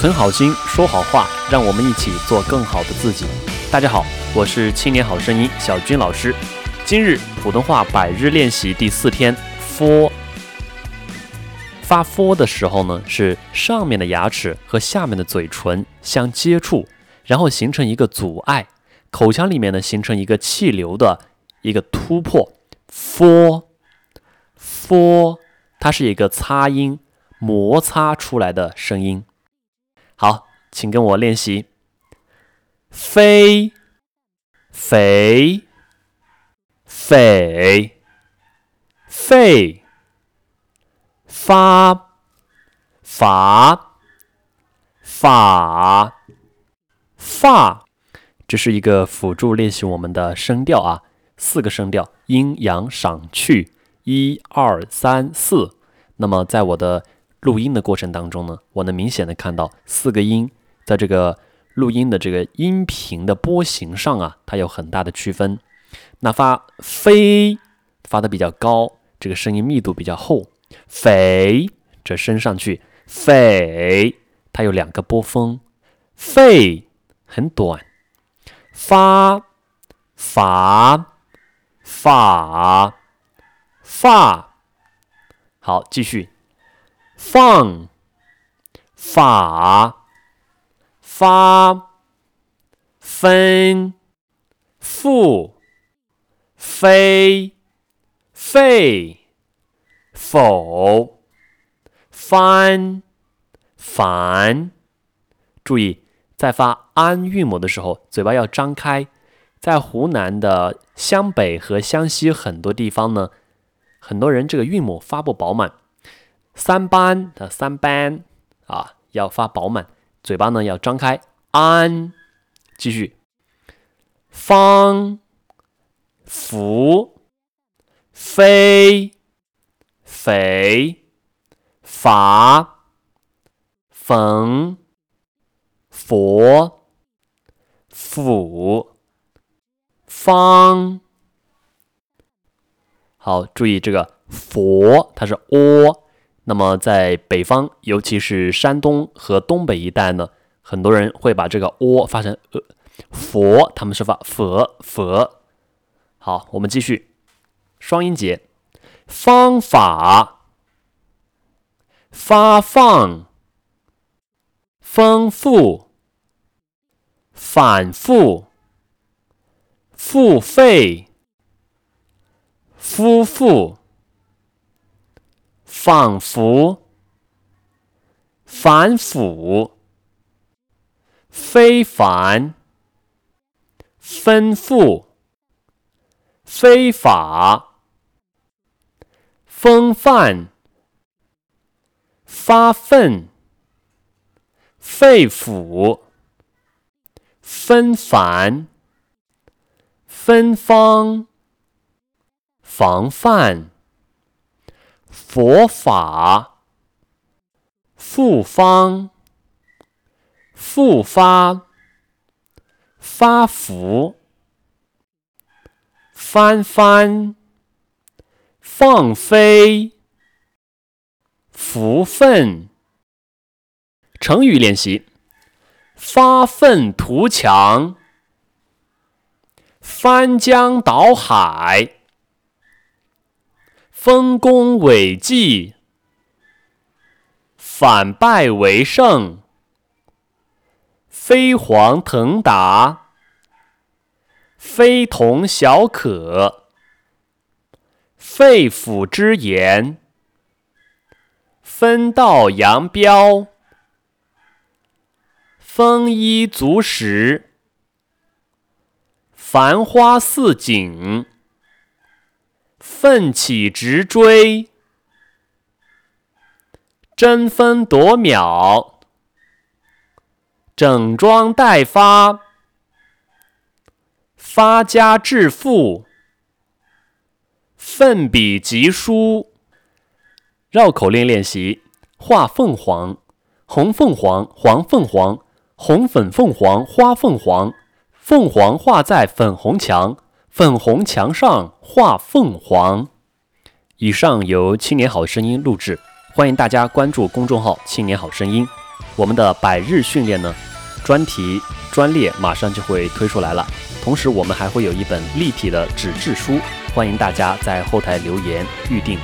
存好心，说好话，让我们一起做更好的自己。大家好，我是青年好声音小军老师。今日普通话百日练习第四天，for 发 for 的时候呢，是上面的牙齿和下面的嘴唇相接触，然后形成一个阻碍，口腔里面呢形成一个气流的一个突破。for for 它是一个擦音，摩擦出来的声音。好，请跟我练习。飞，肥，肥，沸，发，法，法，发。这是一个辅助练习我们的声调啊，四个声调，阴阳上去，一二三四。那么在我的录音的过程当中呢，我能明显的看到四个音在这个录音的这个音频的波形上啊，它有很大的区分。那发飞发的比较高，这个声音密度比较厚；肥这升上去，肥它有两个波峰，肺很短。发法法发，好，继续。放，法，发，分，复，飞，沸，否，翻，烦。注意，在发安韵母的时候，嘴巴要张开。在湖南的湘北和湘西很多地方呢，很多人这个韵母发不饱满。三班的三班啊，要发饱满，嘴巴呢要张开。安，继续。方，福，飞，肥，法，冯，佛，府，方。好，注意这个佛，它是 o。那么在北方，尤其是山东和东北一带呢，很多人会把这个“喔”发成“呃”，佛他们是发“佛佛”。好，我们继续双音节：方法、发放、丰富、反复、付费、夫妇。仿佛、反腐、非凡、吩咐、非法、风范、发愤、肺腑、纷繁、芬芳、防范。佛法、复方、复发、发福、翻翻、放飞、福分。成语练习：发愤图强、翻江倒海。丰功伟绩，反败为胜，飞黄腾达，非同小可，肺腑之言，分道扬镳，丰衣足食，繁花似锦。奋起直追，争分夺秒，整装待发，发家致富，奋笔疾书。绕口令练习：画凤凰，红凤凰，黄凤凰，红粉凤凰，花凤凰，凤凰画在粉红墙。粉红墙上画凤凰。以上由青年好声音录制，欢迎大家关注公众号“青年好声音”。我们的百日训练呢，专题专列马上就会推出来了。同时，我们还会有一本立体的纸质书，欢迎大家在后台留言预定。